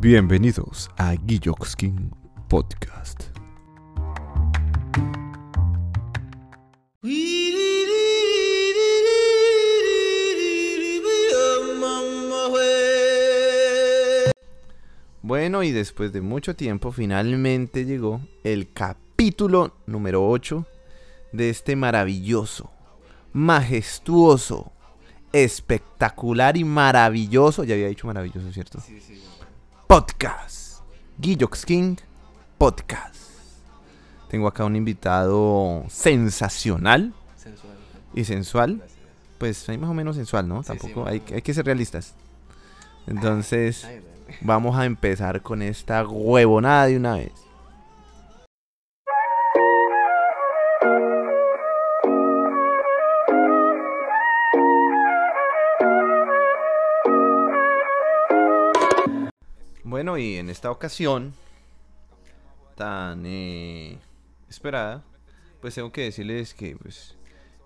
Bienvenidos a Guilloxkin Podcast. Bueno, y después de mucho tiempo finalmente llegó el capítulo número 8 de este maravilloso, majestuoso, espectacular y maravilloso, ya había dicho maravilloso, ¿cierto? Sí, sí. Podcast. Guillox King Podcast. Tengo acá un invitado sensacional Sensual. y sensual. Gracias. Pues ahí más o menos sensual, ¿no? Sí, Tampoco hay, hay que ser realistas. Entonces, Ay, vamos a empezar con esta huevonada de una vez. Bueno, y en esta ocasión tan eh, esperada, pues tengo que decirles que pues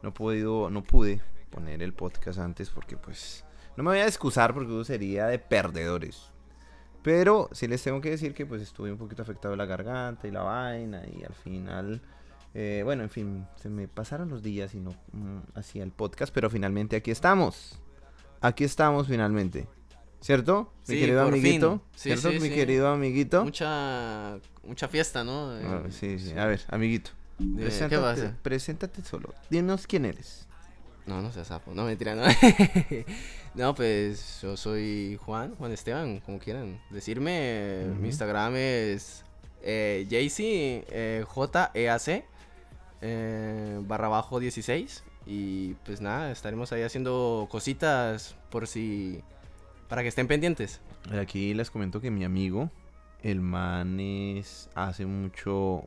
no he podido, no pude poner el podcast antes porque pues no me voy a excusar porque eso sería de perdedores. Pero sí les tengo que decir que pues estuve un poquito afectado de la garganta y la vaina y al final, eh, bueno, en fin, se me pasaron los días y no mm, hacía el podcast, pero finalmente aquí estamos. Aquí estamos finalmente. ¿Cierto? Mi querido amiguito. Sí, ¿Cierto? sí, Mi querido amiguito. Mucha, mucha fiesta, ¿no? Ah, Eh, sí, sí. A ver, amiguito. Dime, ¿Qué Preséntate, pasa? preséntate solo. Dinos quién eres. No, no seas sapo. No, mentira, no. no, pues yo soy Juan, Juan Esteban, como quieran decirme. Mi Instagram es eh, JC, eh, J-E-A-C, eh, barra bajo 16. Y pues nada, estaremos ahí haciendo cositas por si... Para que estén pendientes. Aquí les comento que mi amigo, el man es, hace mucho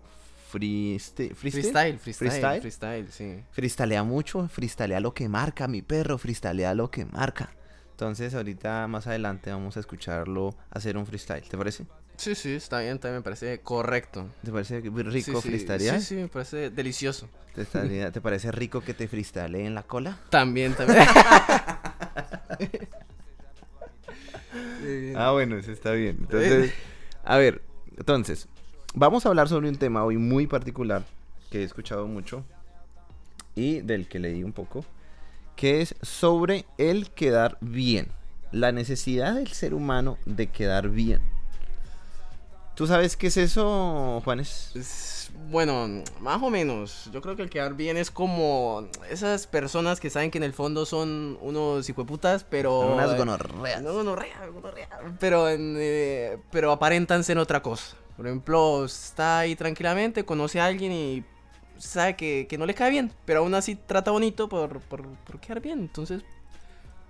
freeste- freestyle. Freestyle, freestyle, ¿Freestyle? freestyle, sí. Freestalea mucho, freestalea lo que marca, mi perro, freestalea lo que marca. Entonces ahorita más adelante vamos a escucharlo hacer un freestyle, ¿te parece? Sí, sí, está bien, también me parece correcto. ¿Te parece rico Sí, sí, freestylear? Sí, sí, me parece delicioso. ¿Te, ¿Te parece rico que te freestylee en la cola? También, también. Ah, bueno, eso está bien. Entonces, a ver, entonces, vamos a hablar sobre un tema hoy muy particular que he escuchado mucho y del que leí un poco, que es sobre el quedar bien, la necesidad del ser humano de quedar bien. ¿Tú sabes qué es eso, Juanes? Es- bueno, más o menos. Yo creo que el quedar bien es como esas personas que saben que en el fondo son unos hijueputas, pero. Unas eh, gonorreas. No, gonorrea, gonorrea, Pero, en, eh, pero aparentan ser otra cosa. Por ejemplo, está ahí tranquilamente, conoce a alguien y sabe que, que no le cae bien, pero aún así trata bonito por, por, por quedar bien. Entonces,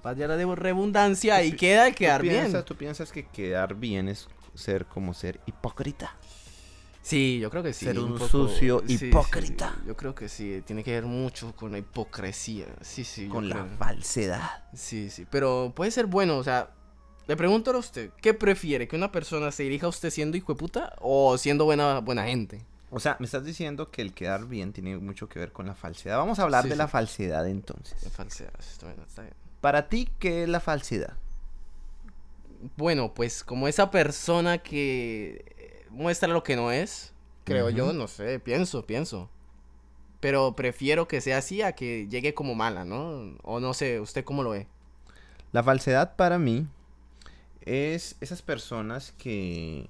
vaya la de redundancia y queda el ¿Tú quedar bien. piensas, ¿Tú piensas que quedar bien es ser como ser hipócrita? Sí, yo creo que sí. Ser un sucio sí, sí, hipócrita. Yo creo que sí, tiene que ver mucho con la hipocresía. Sí, sí. Con la creo. falsedad. Sí, sí, pero puede ser bueno, o sea, le pregunto a usted, ¿qué prefiere? ¿Que una persona se dirija a usted siendo hijo de puta o siendo buena, buena gente? O sea, me estás diciendo que el quedar bien tiene mucho que ver con la falsedad. Vamos a hablar Sí, de la falsedad entonces. De falsedad, está bien, está bien. Para ti, ¿qué es la falsedad? Bueno, pues como esa persona que eh, muestra lo que no es, creo yo, no sé, pienso, pienso. Pero prefiero que sea así a que llegue como mala, ¿no? O no sé, ¿usted cómo lo ve? La falsedad para mí es esas personas que,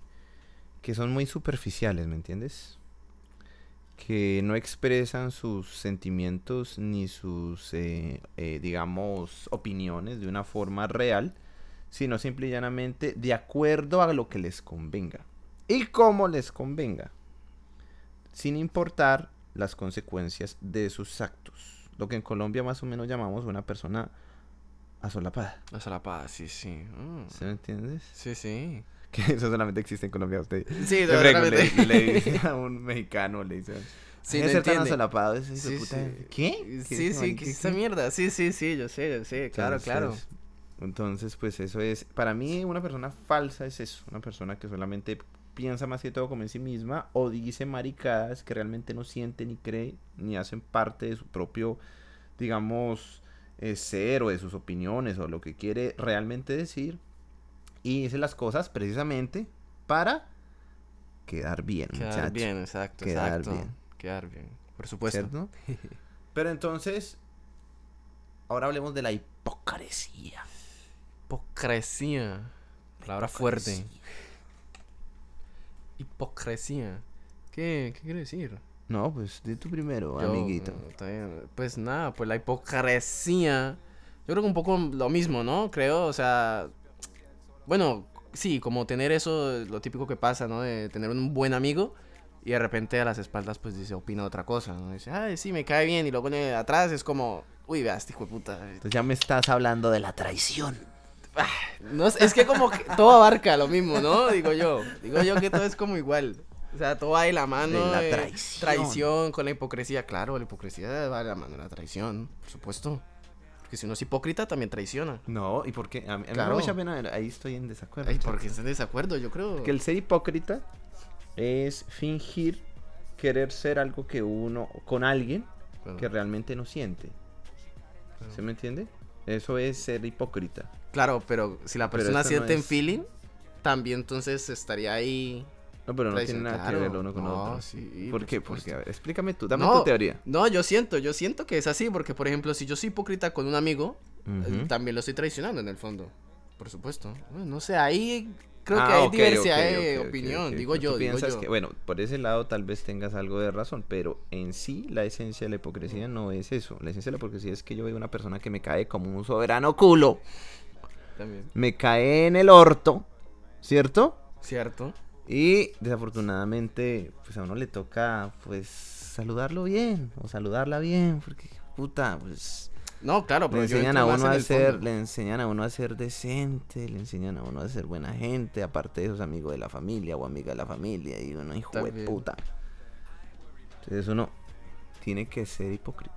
que son muy superficiales, ¿me entiendes? Que no expresan sus sentimientos ni sus, eh, eh, digamos, opiniones de una forma real, sino simple y llanamente de acuerdo a lo que les convenga y cómo les convenga, sin importar las consecuencias de sus actos. Lo que en Colombia más o menos llamamos una persona asolapada. La solapada, sí, sí. Mm. ¿Sí me entiendes? Sí, sí. Que eso solamente existe en Colombia. Usted Sí, le, le dice a un mexicano, le dice. Sí, "Deje de no ser tan asolapado, ese Sí, puta". sí. ¿Qué? Sí, ¿Qué- sí, que qué- es esa mierda. Sí, sí, sí, yo sé, yo sé, claro, claro. Entonces, pues eso es. Para mí, una persona falsa es eso. Una persona que solamente piensa más que todo como en sí misma o dice maricadas que realmente no siente ni cree ni hacen parte de su propio, digamos, eh, ser o de sus opiniones o lo que quiere realmente decir. y dice las cosas precisamente para quedar bien, Quedar muchacho. bien, exacto, Quedar exacto. bien. Quedar bien, por supuesto. ¿Cierto? Pero entonces, ahora hablemos de la hipocresía. Hipocresía. Palabra fuerte. Hipocresía. ¿Qué, ¿Qué quiere decir? No, pues di tú primero, Yo, amiguito. mm. Pues nada, pues la hipocresía. Yo creo que un poco lo mismo, ¿no? Creo, o sea. Bueno, sí, como tener eso, lo típico que pasa, ¿no? De tener un buen amigo y de repente a las espaldas, pues dice, opina otra cosa, ¿no? Dice, ay, sí, me cae bien. Y luego atrás es como, uy, veas, este hijo de puta. Entonces ya me estás hablando de la traición. No, sé, es que como que todo abarca lo mismo, ¿no? Digo yo. Digo yo que todo es como igual. O sea, todo va de la mano. De la eh, traición. traición con la hipocresía. Claro, la hipocresía va de la mano de la traición, por supuesto. Porque si uno es hipócrita, también traiciona. No, ¿y por qué? A mí, a mí me da Claro. mucha pena, ahí estoy en desacuerdo. Ay, porque están en desacuerdo, yo creo. Que el ser hipócrita es fingir querer ser algo que uno, con alguien Claro. que realmente no siente. ¿Se me entiende? Eso es ser hipócrita. Claro, pero si la persona no siente en es- feeling, también entonces estaría ahí. No, pero no tiene nada claro. que ver lo uno con No, otro. sí, ¿Por por qué? Porque, a ver, explícame tú, dame No, tu teoría. No, yo siento, yo siento que es así, porque por ejemplo, si yo soy hipócrita con un amigo, eh, también lo estoy traicionando en el fondo. Por supuesto. Bueno, no sé, ahí creo Ah, que hay ok, diversidad de opinión, digo Tú yo, digo piensas yo. que, bueno, por ese lado tal vez tengas algo de razón, pero en sí la esencia de la hipocresía no es eso. La esencia de la hipocresía es que yo veo una persona que me cae como un soberano culo, También. me cae en el orto, ¿cierto? Cierto. Y desafortunadamente, pues a uno le toca, pues, saludarlo bien, o saludarla bien, porque, puta, pues, No, claro, le pero yo enseñan a uno a ser, le enseñan a uno a ser decente, le enseñan a uno a ser buena gente, aparte de esos amigos de la familia o amiga de la familia, y uno, hijo de También. puta. Entonces uno tiene que ser hipócrita.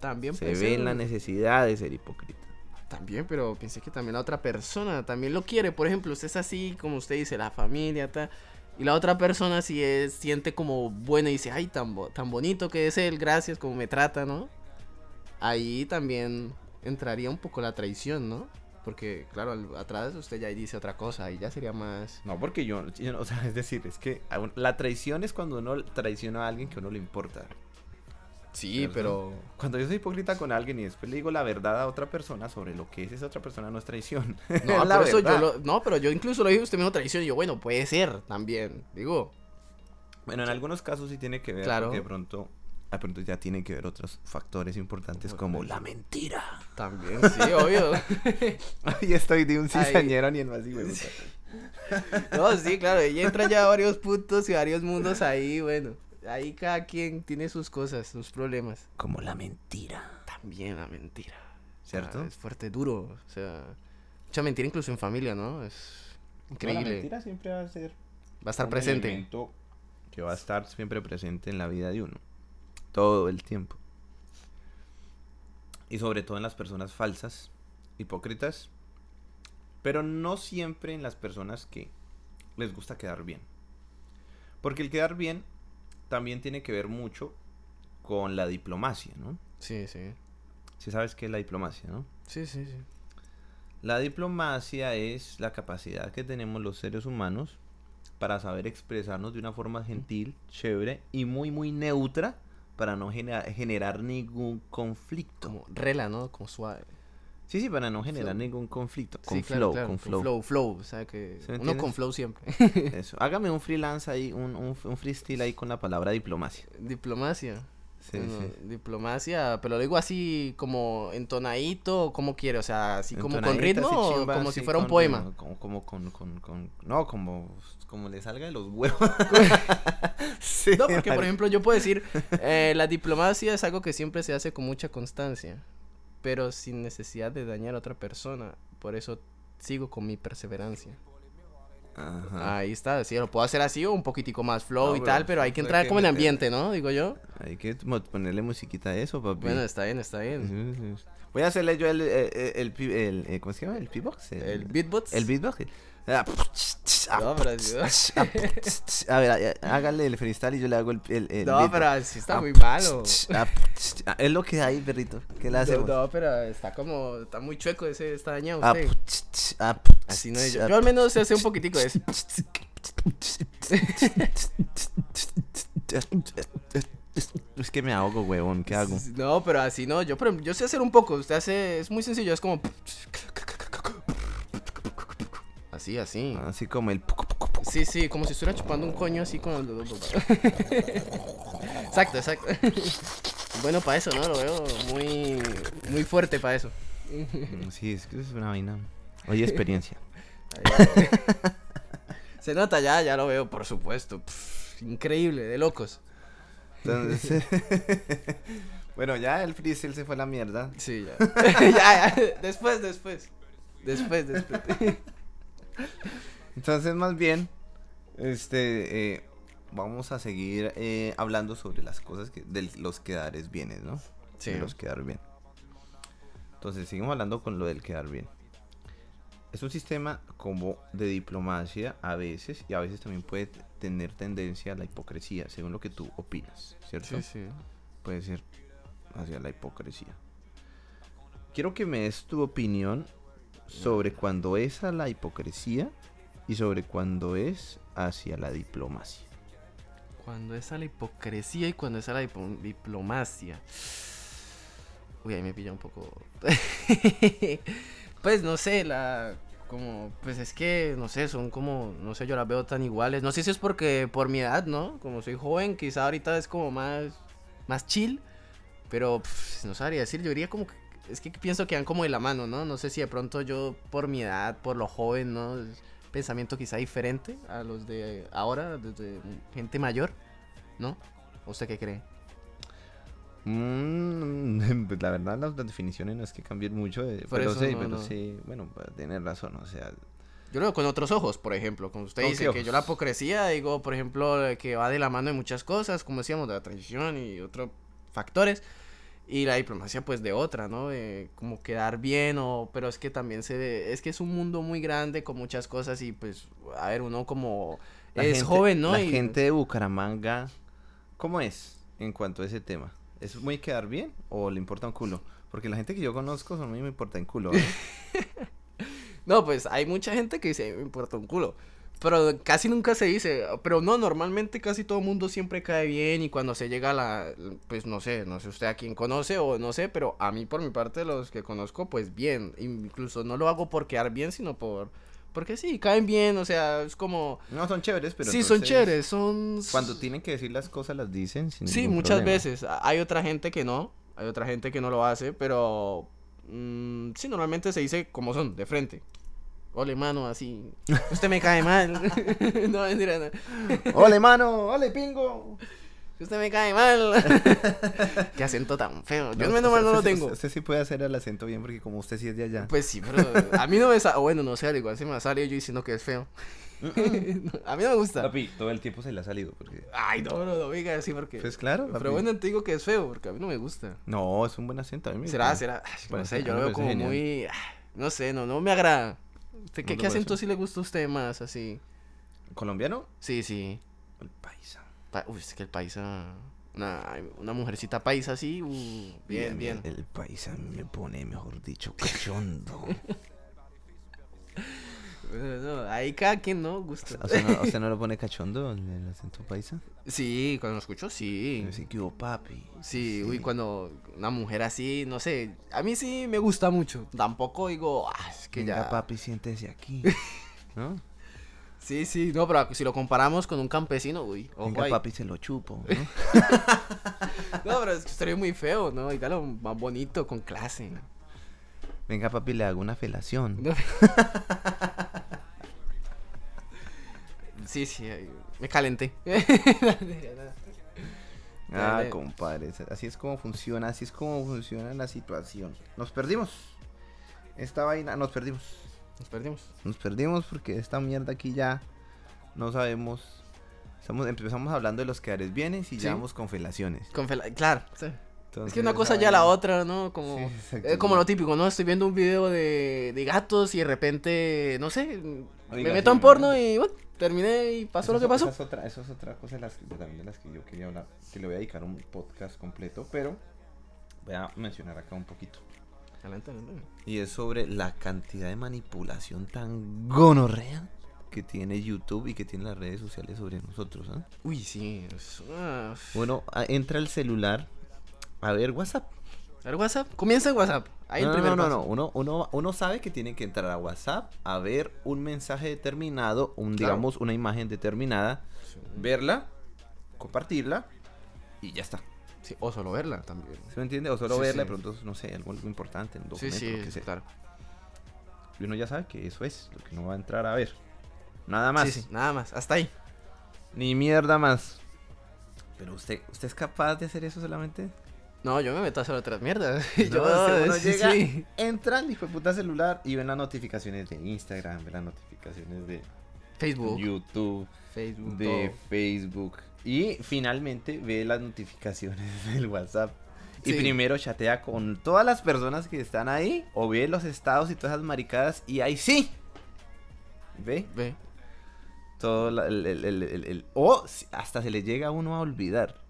También Se ve en la necesidad de ser hipócrita. También, pero pensé que también la otra persona también lo quiere. Por ejemplo, usted es así, como usted dice, la familia, tal. Y la otra persona si es, siente como bueno y dice, ay, tan, tan bonito que es él, gracias, como me trata, ¿no? Ahí también entraría un poco la traición, ¿no? Porque, claro, al- atrás usted ya dice otra cosa y ya sería más... No, porque yo, yo no- o sea, es decir, es que un- la traición es cuando uno traiciona a alguien que a uno le importa. Sí, pero... Cuando yo soy hipócrita con alguien y después le digo la verdad a otra persona sobre lo que es esa otra persona, no es traición. No, Es la por eso yo lo- no, pero yo incluso lo dije usted mismo traición y yo, bueno, puede ser también, digo. Bueno, en algunos casos sí tiene que ver, Claro. porque de pronto, de pronto ya tiene que ver otros factores importantes como la mentira. También, sí, obvio. Ahí estoy de un Ahí. cizañero ni en más de Sí. No, sí, claro, y entra ya varios puntos y varios mundos ahí, bueno. Ahí cada quien tiene sus cosas, sus problemas. Como la mentira. También la mentira. ¿Cierto? Ah, es fuerte, duro. O sea, mucha mentira incluso en familia, ¿no? Es La increíble. mentira siempre va a ser Va a estar un presente. elemento que va a estar siempre presente en la vida de uno. Todo el tiempo. Y sobre todo en las personas falsas, hipócritas. Pero no siempre en las personas que les gusta quedar bien. Porque el quedar bien también tiene que ver mucho con la diplomacia, ¿no? Sí, sí. Si sabes qué es la diplomacia, ¿no? Sí, sí, sí. La diplomacia es la capacidad que tenemos los seres humanos para saber expresarnos de una forma gentil, chévere y muy muy neutra para no genera- generar ningún conflicto. Como rela, ¿no? Como suave. Sí, sí, para no generar Flow. ningún conflicto. Con sí, flow, claro, con flow. flow, flow. O sea que ¿Sí me uno con flow siempre. Eso. Hágame un freelance ahí, un, un, un freestyle ahí con la palabra diplomacia. Diplomacia. Sí, Bueno, sí. Diplomacia, pero lo digo así como entonadito, como quiere, o sea, así como con ritmo, así o como si fuera un poema. Como, como con, con, con- No, como, como le salga de los huevos. Sí, No, porque por ejemplo yo puedo decir, eh, la diplomacia es algo que siempre se hace con mucha constancia, pero sin necesidad de dañar a otra persona, por eso sigo con mi perseverancia. Ajá. Ahí está, sí, lo puedo hacer así o un poquitico más flow No, y tal, pero hay que hay entrar que como en meterle. ambiente, ¿no? Digo yo. Hay que ponerle musiquita a eso, papi. Bueno, está bien, está bien. Voy a hacerle yo el, el, el, el pi- el- eh, ¿cómo se llama? El beatbox. El beatbox. El beatbox. Ah, No, pero sí, A ver, eh, hágale el freestyle y yo le hago el, el, el No, pero sí está Ah, muy malo. ah, Es lo que hay, perrito. ¿Qué le hacemos? no, pero está como, está muy chueco ese, está dañado Ah, usted. ah, Así no es yo. Yo al menos sé hacer un poquitico de eso. Es que me ahogo, huevón, ¿qué hago? No, pero así no. Yo, por ejemplo, yo sé hacer un poco. Usted hace. Es muy sencillo. Es como. Así, así. Así como el... Sí, sí, como si estuviera chupando un coño así con el... exacto, exacto. bueno para eso, ¿no? Lo veo muy, muy fuerte para eso. Sí, es que es una vaina. Oye, experiencia. Se nota ya, ya lo veo, por supuesto. Pff, increíble, de locos. Entonces, bueno, ya el freestyle se fue a la mierda. Sí, ya. ya, ya. Después, después. Después, después. Entonces, más bien, este, eh, vamos a seguir eh, hablando sobre las cosas que, de los quedares bienes, ¿no? Sí. De los quedar bien. Entonces, seguimos hablando con lo del quedar bien. Es un sistema como de diplomacia a veces y a veces también puede tener tendencia a la hipocresía, según lo que tú opinas, ¿cierto? Sí, sí. Puede ser hacia la hipocresía. Quiero que me des tu opinión sobre cuando es a la hipocresía y sobre cuando es hacia la diplomacia. Cuando es a la hipocresía y cuando es a la diplomacia. Uy, ahí me pilla un poco. pues no sé, la. Como, pues es que, no sé, son como, no sé, yo las veo tan iguales. No sé si es porque por mi edad, ¿no? Como soy joven, quizá ahorita es como más, más chill. Pero, no sabría decir, yo diría como que, es que pienso que van como de la mano, ¿no? No sé si de pronto yo, por mi edad, por lo joven, ¿no? Pensamiento quizá diferente a los de ahora, desde gente mayor, ¿no? ¿Usted qué cree? Mm, pues la verdad las, las definiciones no es que cambien mucho, eh, Por pero sí, no, pero no. sí, bueno, pues, tener razón, o sea, Yo lo veo con otros ojos, por ejemplo. Como usted ¿Con dice que yo la hipocresía, digo, por ejemplo, de que va de la mano de muchas cosas, como decíamos, de la traición y otros factores. Y la diplomacia, pues, de otra, ¿no? De como quedar bien, o... Pero es que también se ve... Es que es un mundo muy grande con muchas cosas y, pues, a ver, uno como... la es gente- joven, ¿no? La Y- gente de Bucaramanga, ¿cómo es en cuanto a ese tema? ¿Es muy quedar bien o le importa un culo? Porque la gente que yo conozco son muy me importa un culo. ¿eh? No, pues hay mucha gente que dice, me importa un culo. Pero casi nunca se dice. Pero no, normalmente casi todo el mundo siempre cae bien. Y cuando se llega a la. Pues no sé, no sé usted a quién conoce o no sé. Pero a mí, por mi parte, los que conozco, pues bien. Incluso no lo hago por quedar bien, sino por. Porque sí, caen bien. O sea, es como. No, son chéveres, pero sí, son chéveres. Son. Cuando tienen que decir las cosas las dicen sin Sí, muchas problema. veces. Hay otra gente que no. Hay otra gente que no lo hace, pero mm, sí, normalmente se dice como son, de frente. Ole, mano, así. Usted me cae mal. no, mentira, no. ¡Ole, mano! ¡Ole, pingo! Usted me cae mal. Qué acento tan feo. Yo No, menos mal no lo tengo. Usted, sí puede hacer el acento bien porque como usted sí es de allá. Pues sí, pero a mí no me sale. Bueno, no sé, al igual se me sale yo diciendo que es feo. a mí no me gusta. Papi, todo el tiempo se le ha salido. Porque... Ay, no, no, no, venga, sí, porque. Pues claro, pero bueno, te digo que es feo, porque a mí no me gusta. No, es un buen acento. A mí me ¿Será? ¿Será? Ay, no sé, yo mí lo veo parece como genial. muy... ah, No sé, no, no me agrada. ¿Usted No ¿Qué, qué acento sí le gusta a usted más, así? ¿Colombiano? Sí, sí. El paisa. Pa- Uy, es que el paisa... Una, una mujercita paisa así, uh, bien, bien. El paisa me pone, mejor dicho, cachondo. No, ahí cada quien, ¿no? Gusta. ¿O sea, no, ¿Usted no lo pone cachondo el, el acento paisa? Sí, cuando lo escucho, sí. Así que, papi. Sí, uy, cuando una mujer así, no sé, a mí sí me gusta mucho. Tampoco digo, ah, es que Venga, ya... papi, siéntese aquí. ¿No? Sí, sí, no, pero si lo comparamos con un campesino, uy, ojo Venga, ahí. papi, se lo chupo. ¿no? No, pero es que muy feo, ¿no? Y dale más bonito, con clase. Venga, papi, le hago una felación. No. Sí, sí, me calenté. Ah, compadre, así es como funciona, así es como funciona la situación. Nos perdimos. Esta vaina, nos perdimos. Nos perdimos. Nos perdimos porque esta mierda aquí ya no sabemos. Estamos, empezamos hablando de los quedares bienes y Sí. ya vamos con felaciones. Con fel- Claro, sí. es que una cosa ya la otra, ¿no? Como, Sí, como lo típico, ¿no? Estoy viendo un video de, de gatos y de repente, no sé, me meto en porno ¿no? y bueno, terminé y pasó lo que pasó. Esa es otra, eso es otra cosa de las, de también de las que yo quería hablar. Que le voy a dedicar un podcast completo, pero voy a mencionar acá un poquito. Calenta, calenta. Y es sobre la cantidad de manipulación tan gonorrea que tiene YouTube y que tiene las redes sociales sobre nosotros. ¿ah? Uy, sí. Bueno, entra el celular a ver WhatsApp. Ver, WhatsApp. Comienza en WhatsApp. Ahí no, el primer no, no, no. Uno, uno, uno sabe que tiene que entrar a WhatsApp a ver un mensaje determinado, un, Claro. digamos, una imagen determinada, Sí. verla, compartirla y ya está. Sí, o solo verla también. ¿Se me entiende? O solo Sí, verla, de pronto, no sé, algo, importante, un documento, sí, lo que sea. claro. Y uno ya sabe que eso es lo que no va a entrar a ver. Nada más. Sí, sí, nada más. Hasta ahí. Ni mierda más. Pero usted, ¿usted es capaz de hacer eso solamente? No, yo me meto a hacer otras mierdas. No, yo, usted, uno sí, llega, sí. entra al hijo de puta celular y ven las notificaciones de Instagram, ven las notificaciones de Facebook. YouTube, Facebook. de todo. Facebook. Y finalmente ve las notificaciones del WhatsApp. Y primero chatea con todas las personas que están ahí. O ve los estados y todas esas maricadas. Y ahí sí. ¿Ve? Ve. Todo la- el, el- el- el- O hasta se le llega a uno a olvidar.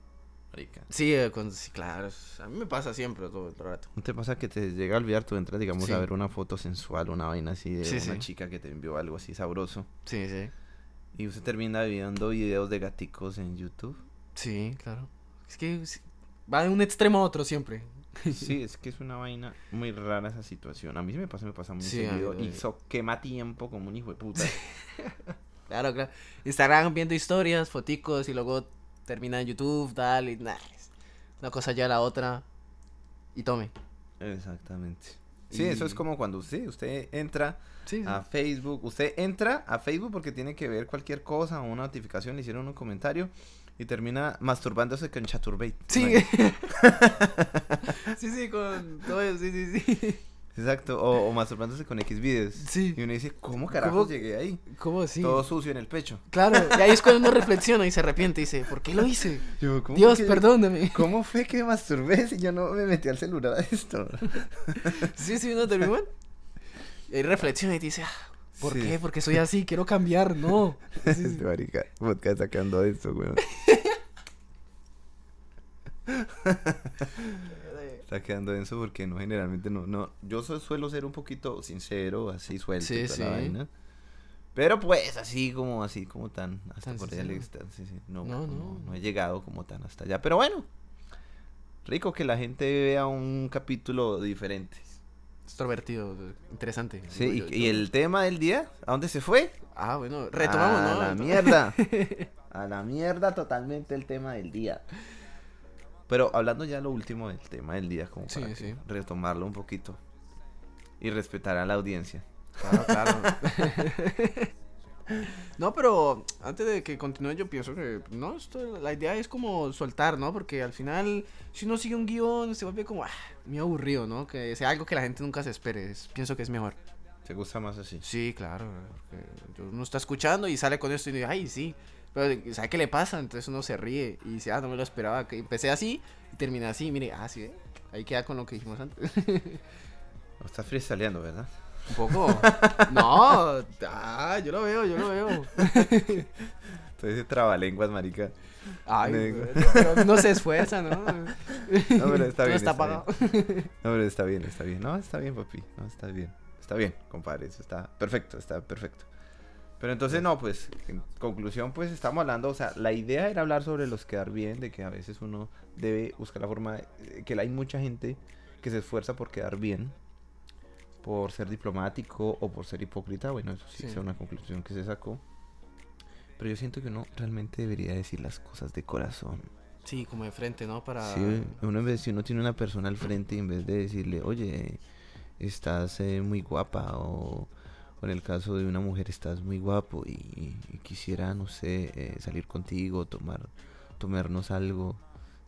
Marica. Sí, eh, con- sí, claro. A mí me pasa siempre todo el rato. ¿No te pasa que te llega a olvidar? Tú entras, digamos, Sí. a ver una foto sensual, una vaina así de Sí, una sí. chica que te envió algo así sabroso. Sí, sí. Y usted termina viendo videos de gaticos en YouTube. Sí, claro. Es que va de un extremo a otro siempre. Sí, es que es una vaina muy rara esa situación. A mí sí me pasa, me pasa muy Sí, seguido. Y eso quema tiempo como un hijo de puta. Claro, claro. Instagram viendo historias, foticos y luego termina en YouTube, tal, y es Una cosa ya la otra. Y tome. Exactamente. Sí, eso es como cuando usted, usted entra Sí, sí. a Facebook. Usted entra a Facebook porque tiene que ver cualquier cosa, una notificación, le hicieron un comentario y termina masturbándose con Chaturbate. Sí. sí, sí, con todo eso, sí, sí, sí. Exacto, o, o masturbándose con X videos. Sí. Y uno dice, ¿cómo carajos ¿Cómo? llegué ahí? ¿Cómo así? Todo sucio en el pecho. Claro, y ahí es cuando uno reflexiona y se arrepiente y dice, ¿por qué lo hice? Yo, ¿cómo Dios, que- perdóname. ¿Cómo fue que masturbé si yo no me metí al celular a esto? Sí, sí, uno termina. Y ahí reflexiona y dice, ah, ¿por Sí. qué? Porque soy así, quiero cambiar, no. Sí, sí. Este marica, podcast sacando esto, weón. Está quedando denso porque no, generalmente no, no. Yo su- suelo ser un poquito sincero, así suelto Sí, toda la sí. vaina. Pero pues así como, así como tan, hasta Tan por allá sí, no, No, no, no. he llegado como tan hasta allá. Pero bueno, rico que la gente vea un capítulo diferente. Extrovertido, interesante. Sí, y, yo. y el tema del día, ¿a dónde se fue? Ah, bueno, retomamos, a la mierda. A la mierda totalmente el tema del día. Pero hablando ya lo último del tema del día, como para sí. retomarlo un poquito. Y respetar a la audiencia. Claro, claro. No, pero antes de que continúe yo pienso que no, esto, la idea es como soltar, ¿no? Porque al final si uno sigue un guion se vuelve como ah, muy aburrido, ¿no? Que sea algo que la gente nunca se espere. es- pienso que es mejor. ¿Te gusta más así? Sí, claro. porque uno está escuchando y sale con esto y dice, ay, sí. Pero ¿sabe qué le pasa? Entonces uno se ríe y dice, ah, no me lo esperaba. Que empecé así y terminé así. Mire, ah, sí, ¿eh? ahí queda con lo que dijimos antes. O estás freestyleando, ¿verdad? Un poco. No, ah, yo lo veo, yo lo veo. Entonces trabalenguas, marica. Ay, bueno, pero no se esfuerza, ¿no? No, pero está bien. está está pagado. bien. No, pero está bien, está bien. No, está bien, papi. No, está bien. Está bien, compadre. Eso está perfecto, está perfecto. Pero entonces, no, pues, en conclusión, pues estamos hablando, o sea, la idea era hablar sobre los quedar bien, de que a veces uno debe buscar la forma, de- que hay mucha gente que se esfuerza por quedar bien, por ser diplomático o por ser hipócrita, bueno, eso sí, Sí. es una conclusión que se sacó. Pero yo siento que uno realmente debería decir las cosas de corazón. Sí, como de frente, ¿no? Para... Sí, uno en vez, si uno tiene una persona al frente, en vez de decirle, oye, estás eh, muy guapa, o, o en el caso de una mujer, estás muy guapo y, y quisiera, no sé, eh, salir contigo, tomar, tomarnos algo,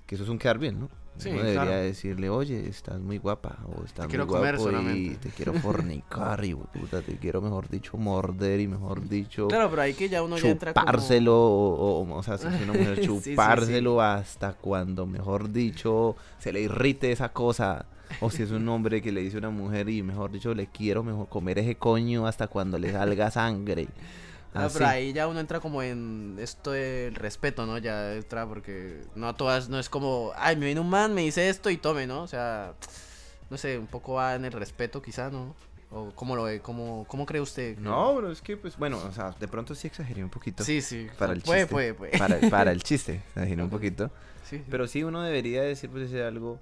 que eso es un quedar bien, ¿no? Sí, uno debería claro. decirle, oye, estás muy guapa, o estás muy quiero comer guapo y solamente". te quiero fornicar, y puta, te quiero, mejor dicho, morder, y mejor dicho Claro, pero ahí que ya uno ya entra como... chupárselo, o, o, o sea, si es una mujer, Sí, sí, sí. chupárselo hasta cuando, mejor dicho, se le irrite esa cosa. O si es un hombre que le dice a una mujer y, mejor dicho, le quiero mejor comer ese coño hasta cuando le salga sangre. Ah, pero ahí ya uno entra como en esto del respeto, ¿no? Ya entra porque no todas, no es como, ay, me viene un man, me dice esto y tome, ¿no? O sea, no sé, un poco va en el respeto quizá, ¿no? ¿O cómo lo ve? ¿Cómo, cómo cree usted? No, pero es que, pues, bueno, o sea, de pronto sí exageré un poquito. Sí, sí. Para el puede, chiste. puede, puede. Para, para el chiste, exageré un poquito. Sí, sí. Pero sí, uno debería decir, pues, decir algo.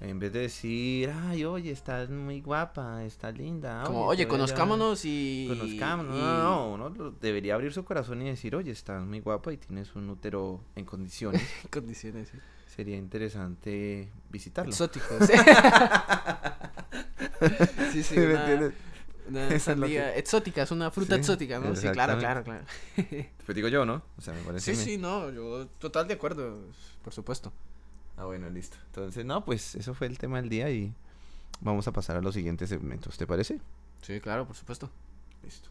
En vez de decir, ay, oye, estás muy guapa, estás linda. Como, oye, llevar- conozcámonos y... Conozcámonos. y- No, no, uno debería abrir su corazón y decir, oye, estás muy guapa y tienes un útero en condiciones. Condiciones, sí. Sería interesante visitarlo. Exóticos. sí, sí, ¿Me una, entiendes? es exótica, es una fruta Sí, exótica, ¿no? Sí, claro, claro, claro. Pues digo yo, ¿no? O sea, me parece Sí, sí, no, yo total de acuerdo, por supuesto. Ah, bueno, listo. Entonces, no, pues eso fue el tema del día y vamos a pasar a los siguientes segmentos, ¿te parece? Sí, claro, por supuesto. Listo.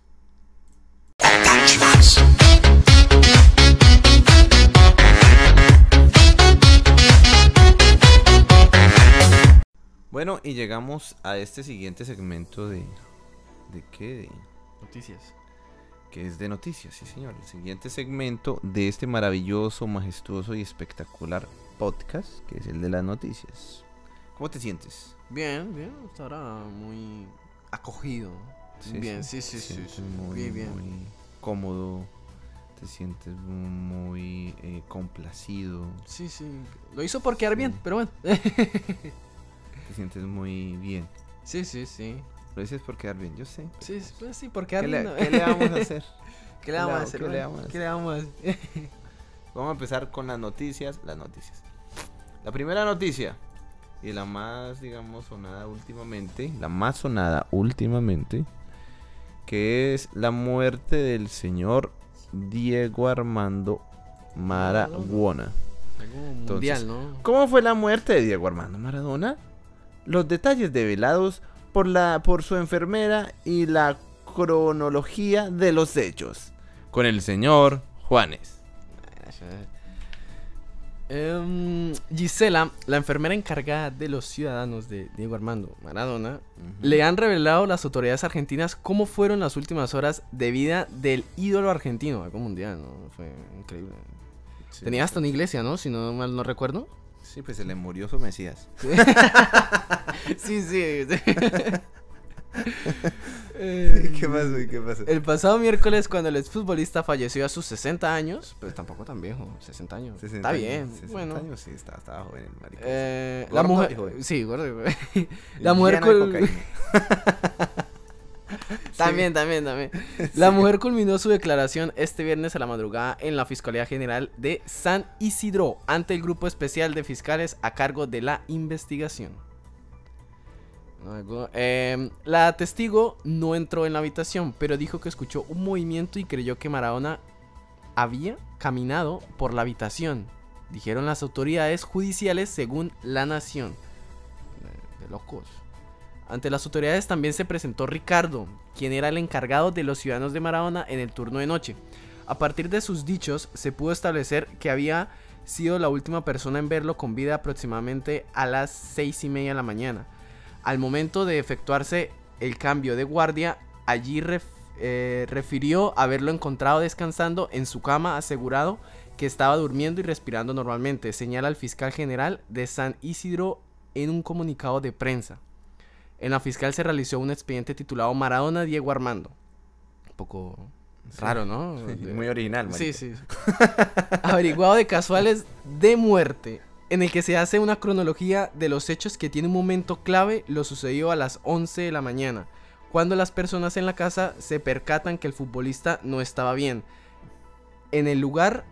Bueno, y llegamos a este siguiente segmento de... ¿De qué? De- Noticias. que es de noticias, sí señor. El siguiente segmento de este maravilloso, majestuoso y espectacular podcast, que es el de las noticias. ¿Cómo te sientes? Bien, bien, hasta ahora muy acogido. bien, sí, sí, sí, sí, Muy, bien, bien. muy cómodo, te sientes muy eh, complacido, Sí, sí. Lo hizo por quedar bien, Sí. pero bueno. te sientes muy bien. sí, sí, sí. Lo dices por quedar bien, yo sé. Sí, sí, pues sí, por quedar ¿Qué bien. le, qué le vamos a hacer? ¿Qué le vamos a hacer? ¿Qué le vamos a hacer? Vamos a empezar con las noticias. Las noticias. La primera noticia. Y la más, digamos, sonada últimamente. La más sonada últimamente. Que es la muerte del señor Diego Armando Maradona. Mundial, ¿no? ¿Cómo fue la muerte de Diego Armando Maradona? Los detalles develados por, la, por su enfermera y la cronología de los hechos. Con el señor Juanes. Em, Gisela, la enfermera encargada de los ciudadanos de Diego Armando Maradona, le han revelado las autoridades argentinas cómo fueron las últimas horas de vida del ídolo argentino, algo mundial, ¿no? Fue increíble. Sí, Tenía hasta pues, una iglesia, ¿no? Si no mal no recuerdo. Sí, pues se le murió su Mesías. sí, sí. sí. Eh, ¿Qué pasó? El pasado miércoles, cuando el exfutbolista falleció a sus 60 años, pues tampoco tan viejo, 60 años. 60 Está bien. 60 bueno, años, sí, estaba, estaba joven el. Eh, la mujer. Sí, gordo. La mujer. También, también, también. La mujer culminó su declaración este viernes a la madrugada en la Fiscalía General de San Isidro ante el grupo especial de fiscales a cargo de la investigación. Em, la testigo no entró en la habitación, pero dijo que escuchó un movimiento y creyó que Maradona había caminado por la habitación. Dijeron las autoridades judiciales según La Nación. De, de locos. Ante las autoridades también se presentó Ricardo, quien era el encargado de los ciudadanos de Maradona en el turno de noche. A partir de sus dichos, se pudo establecer que había sido la última persona en verlo con vida aproximadamente a las seis y media de la mañana. Al momento de efectuarse el cambio de guardia, allí ref- eh, refirió haberlo encontrado descansando en su cama, asegurado que estaba durmiendo y respirando normalmente, señala el fiscal general de San Isidro en un comunicado de prensa. En la fiscal se realizó un expediente titulado Maradona Diego Armando. Un poco raro, ¿no? Sí, muy original, Sí, sí. Averiguado de casuales de muerte, en el que se hace una cronología de los hechos que tiene un momento clave, lo sucedió a las 11 de la mañana, cuando las personas en la casa se percatan que el futbolista no estaba bien. En el lugar,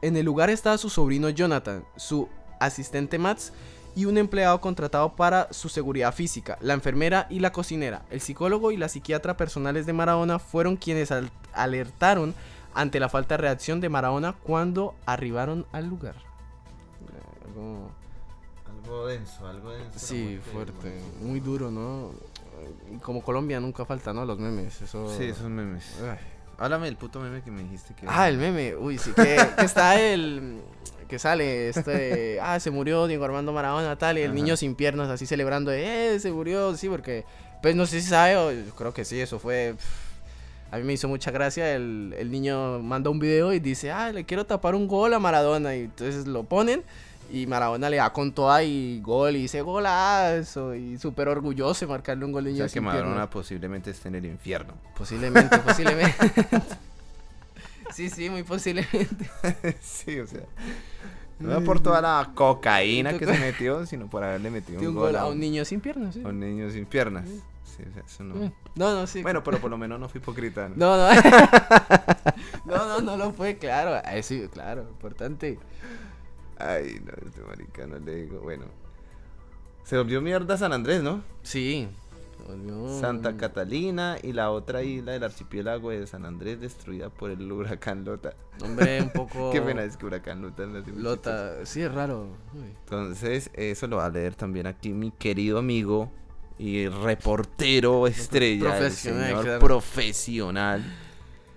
en el lugar estaba su sobrino Jonathan, su asistente Mats y un empleado contratado para su seguridad física, la enfermera y la cocinera. El psicólogo y la psiquiatra personales de Maradona fueron quienes al- alertaron ante la falta de reacción de Maradona cuando arribaron al lugar. Algo- Algo denso, algo denso. Sí, fuerte, muy duro, ¿no? Y Como Colombia nunca falta, ¿no? Los memes, eso... Sí, esos memes. Ay. Háblame del puto meme que me dijiste que... Ah, el meme, uy, sí, que, que está el... Que sale, este... Ah, se murió Diego Armando Maradona, tal, y el Ajá. niño sin piernas así celebrando, eh, se murió, sí, porque... Pues no sé si sabe, o yo creo que sí, eso fue... A mí me hizo mucha gracia, el, el niño manda un video y dice, ah, le quiero tapar un gol a Maradona, y entonces lo ponen, Y Maradona le da con toda y gol y dice golazo y súper orgulloso de marcarle un gol de O sea que. Maradona posiblemente esté en el infierno. Posiblemente, posiblemente. sí, sí, muy posiblemente. sí, o sea. No por toda la cocaína que se metió, sino por haberle metido un un gol gol a un niño sin piernas, sí. a un niño sin piernas. Sí, o sea, eso no. Mm. No, no, sí. Bueno, pero por lo menos no fue hipócrita. ¿no? No, no. no, no, no lo fue, claro. Eh, sí, claro, importante. Ay, no, este marica no le digo. Bueno. Se volvió mierda San Andrés, ¿no? Sí. volvió- Santa Catalina y la otra isla del archipiélago de San Andrés destruida por el huracán Lota. Hombre, un poco. Qué pena es que huracán Lota chistoso. Lota. Sí, es raro. Uy. Entonces, eso lo va a leer también aquí mi querido amigo y reportero estrella, el Profesional, señor claro. profesional,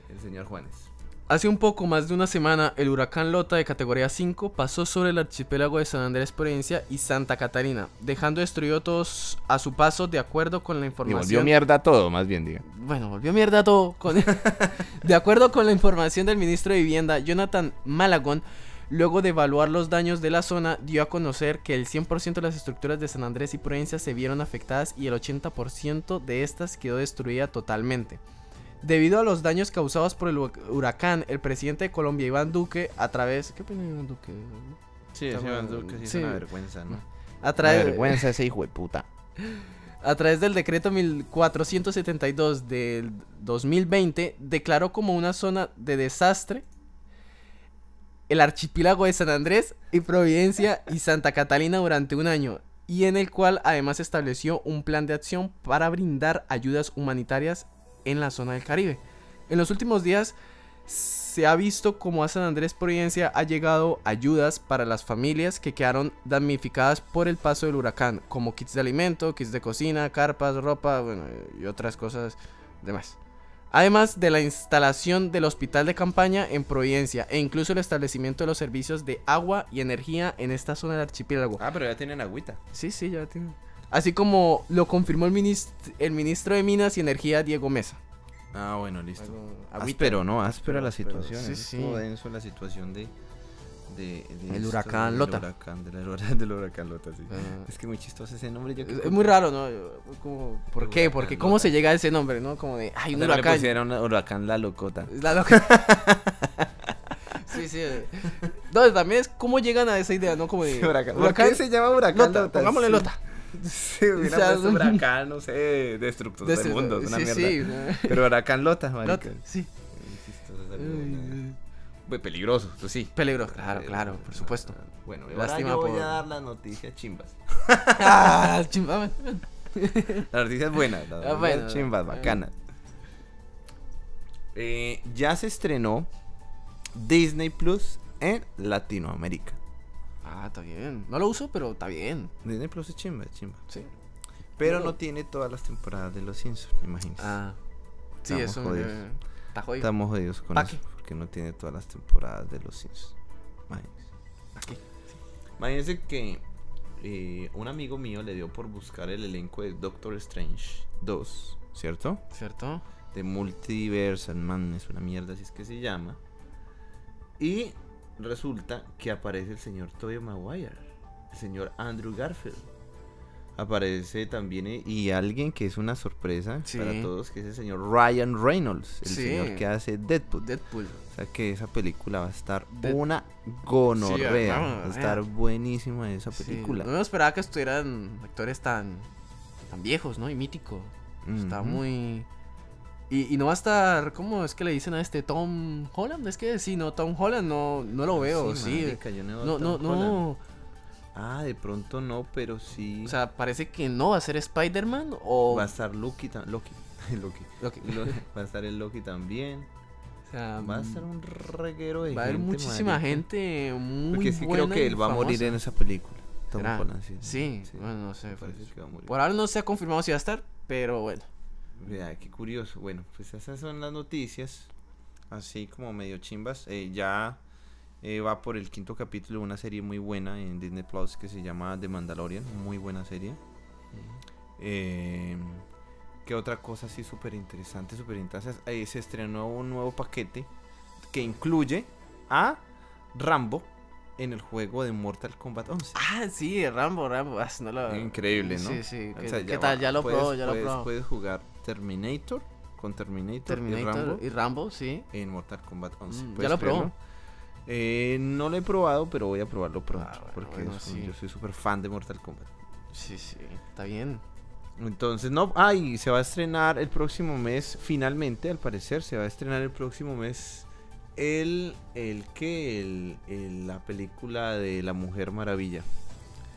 el señor Juanes. Hace un poco más de una semana, el huracán Lota de categoría 5 pasó sobre el archipiélago de San Andrés Provincia y Santa Catarina, dejando destruido todos a su paso de acuerdo con la Y información. volvió mierda todo, más bien, diga. Bueno, volvió mierda todo. con- de acuerdo con la información del ministro de Vivienda, Jonathan Malagón, luego de evaluar los daños de la zona, dio a conocer que el 100% de las estructuras de San Andrés y Provincia se vieron afectadas y el 80% de estas quedó destruida totalmente. Debido a los daños causados por el hu- huracán, el presidente de Colombia, Iván Duque, a través... ¿Qué opina Iván Duque? Sí, ese Iván Duque sí es una vergüenza, ¿no? A través... vergüenza ese hijo de puta. A través del decreto 1472 del 2020, declaró como una zona de desastre el archipiélago de San Andrés y Providencia y Santa Catalina durante un año, y en el cual además estableció un plan de acción para brindar ayudas humanitarias en la zona del Caribe. En los últimos días se ha visto como a San Andrés Providencia ha llegado ayudas para las familias que quedaron damnificadas por el paso del huracán, como kits de alimento, kits de cocina, carpas, ropa, bueno, y otras cosas demás. Además de la instalación del hospital de campaña en Providencia e incluso el establecimiento de los servicios de agua y energía en esta zona del archipiélago. Ah, pero ya tienen agüita. Sí, sí, ya tiene. Así como lo confirmó el, minist- el ministro de Minas y Energía, Diego Mesa. Ah, bueno, listo. Agüita. Áspero, ¿no? Áspera la situación. sí, es sí. como denso la situación de... de, de El esto, huracán del Lota. huracán, del, huracán, del huracán Lota, sí. Ah. Es que muy chistoso ese nombre. Yo Es, muy raro, ¿no? Como, ¿Por El qué? huracán Porque ¿cómo se llega a ese nombre, no? Como de, hay un Le huracán. pusieron huracán la locota. Es la loca. sí, sí. No, también es cómo llegan a esa idea, ¿no? Como de. Huracán. ¿Por qué se llama huracán Lota, Lota? pongámosle Sí. Lota. Sí, hubiera O sea, puesto huracán, no sé, destructor De del mundo, una sí, mierda. Pero huracán Lota, marica. Lota, sí. Muy peligroso, eso sí. Peligro, claro, Eh, claro, por supuesto. Bueno, Lástima ahora yo voy por- a dar las noticias chimbas. ah, chimba. Las noticias buenas, las Ah, bueno, chimbas, bueno. bacanas. Eh, ya se estrenó Disney Plus en Latinoamérica. Ah, está bien. No lo uso, pero está bien. Disney Plus es chimba, chimba. Sí. Pero No. no tiene todas las temporadas de Los Simpsons, imagínense. Ah. Sí, Estamos eso. jodidos. eh, Está jodido. Estamos jodidos con ¿Pa eso, qué? porque no tiene todas las temporadas de Los Simpsons. Imagínense. Aquí. Imagínense que eh, un amigo mío le dio por buscar el elenco de Doctor Strange 2, ¿cierto? ¿Cierto? de Multiverse Man, es una mierda, así es que se llama. Y resulta que aparece el señor Tobey Maguire, el señor Andrew Garfield. Aparece también eh, y alguien que es una sorpresa Sí. para todos, que es el señor Ryan Reynolds, el Sí. señor que hace Deadpool. Deadpool. O sea que esa película va a estar Dead- una gonorrea. va a estar buenísima esa película. No me esperaba que estuvieran actores tan, tan viejos, ¿no? Y mítico. Está muy... Y, y no va a estar, ¿cómo es que le dicen a este Tom Holland? Es que sí, no, Tom Holland no, no lo veo, sí. marica, yo no, veo No, no. Ah, de pronto no, pero sí. O sea, parece que no va a ser Spider-Man o... va a estar Loki, Loki, Loki. Loki. Lo- va a estar el Loki también. O sea, Va a estar un reguero de va a haber muchísima marica. gente muy Porque es que creo buena que él va a morir famosa. en esa película. Tom. Holland, sí. Sí, bueno, no sé, pues. que va a morir. Por ahora no se ha confirmado si va a estar, pero bueno. Vea, qué curioso. Bueno, pues esas son las noticias. Así como medio chimbas. Eh, ya eh, va por el quinto capítulo de una serie muy buena en Disney Plus que se llama The Mandalorian. Muy buena serie. Eh, ¿Qué otra cosa así súper interesante? Súper interesante. Se estrenó un nuevo paquete que incluye a Rambo, en el juego de Mortal Kombat 11. Ah, sí, Rambo, Rambo. Ah, no lo... Increíble, ¿no? Sí, sí. O ¿Qué, sea, qué ya tal? va, Ya lo puedes- probó, ya lo probó. Puedes jugar Terminator con Terminator, y Rambo y Rambo, sí. en Mortal Kombat 11. Mm, ¿ya ¿Puedes lo probó? Eh, no lo he probado, pero voy a probarlo pronto. Ah, bueno, porque bueno, sí. yo soy súper fan de Mortal Kombat. Sí, sí. Está bien. Entonces, no, ay, se va a estrenar el próximo mes, finalmente, al parecer, se va a estrenar el próximo mes el, el que, el, el- la película de la Mujer Maravilla.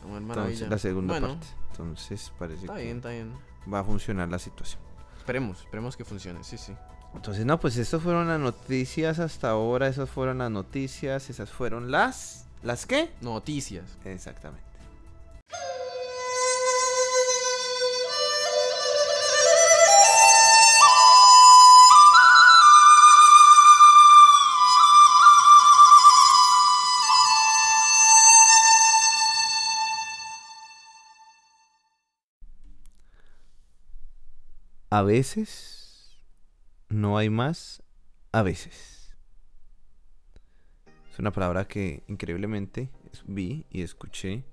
El Entonces, maravilla. la segunda bueno, parte. Entonces, parece Está que bien, está bien. va a funcionar la situación. Esperemos, esperemos que funcione, sí, sí. Entonces, no, pues estas fueron las noticias hasta ahora, esas fueron las noticias, esas fueron las... ¿Las qué? Noticias. Exactamente. A veces no hay más, a veces. Es una palabra que increíblemente vi y escuché.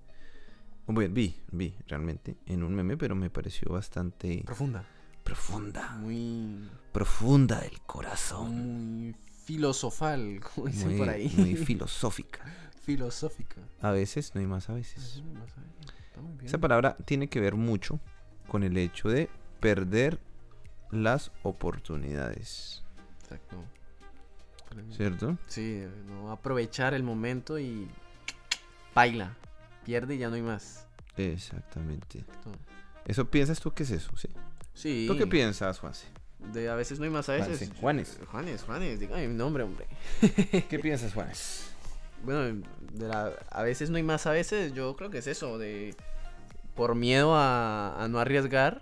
Bueno, vi, vi realmente en un meme, pero me pareció bastante Profunda. profunda. Muy. Profunda del corazón. Muy filosofal, como dicen Muy, por ahí. muy filosófica. Filosófica. A veces no hay más a veces. Está muy bien. Esa palabra tiene que ver mucho con el hecho de perder las oportunidades. Exacto. ¿Cierto? Sí, no aprovechar el momento y. Baila. Pierde y ya no hay más. Exactamente. Exacto. ¿Eso piensas tú qué es eso? ¿sí? Sí. ¿Tú qué piensas, Juanse? De a veces no hay más a veces. Juanes. Juanes, Juanes, dígame mi nombre, hombre. ¿Qué piensas, Juanes? Bueno, de la- a veces no hay más a veces, yo creo que es eso, de por miedo a, a no arriesgar,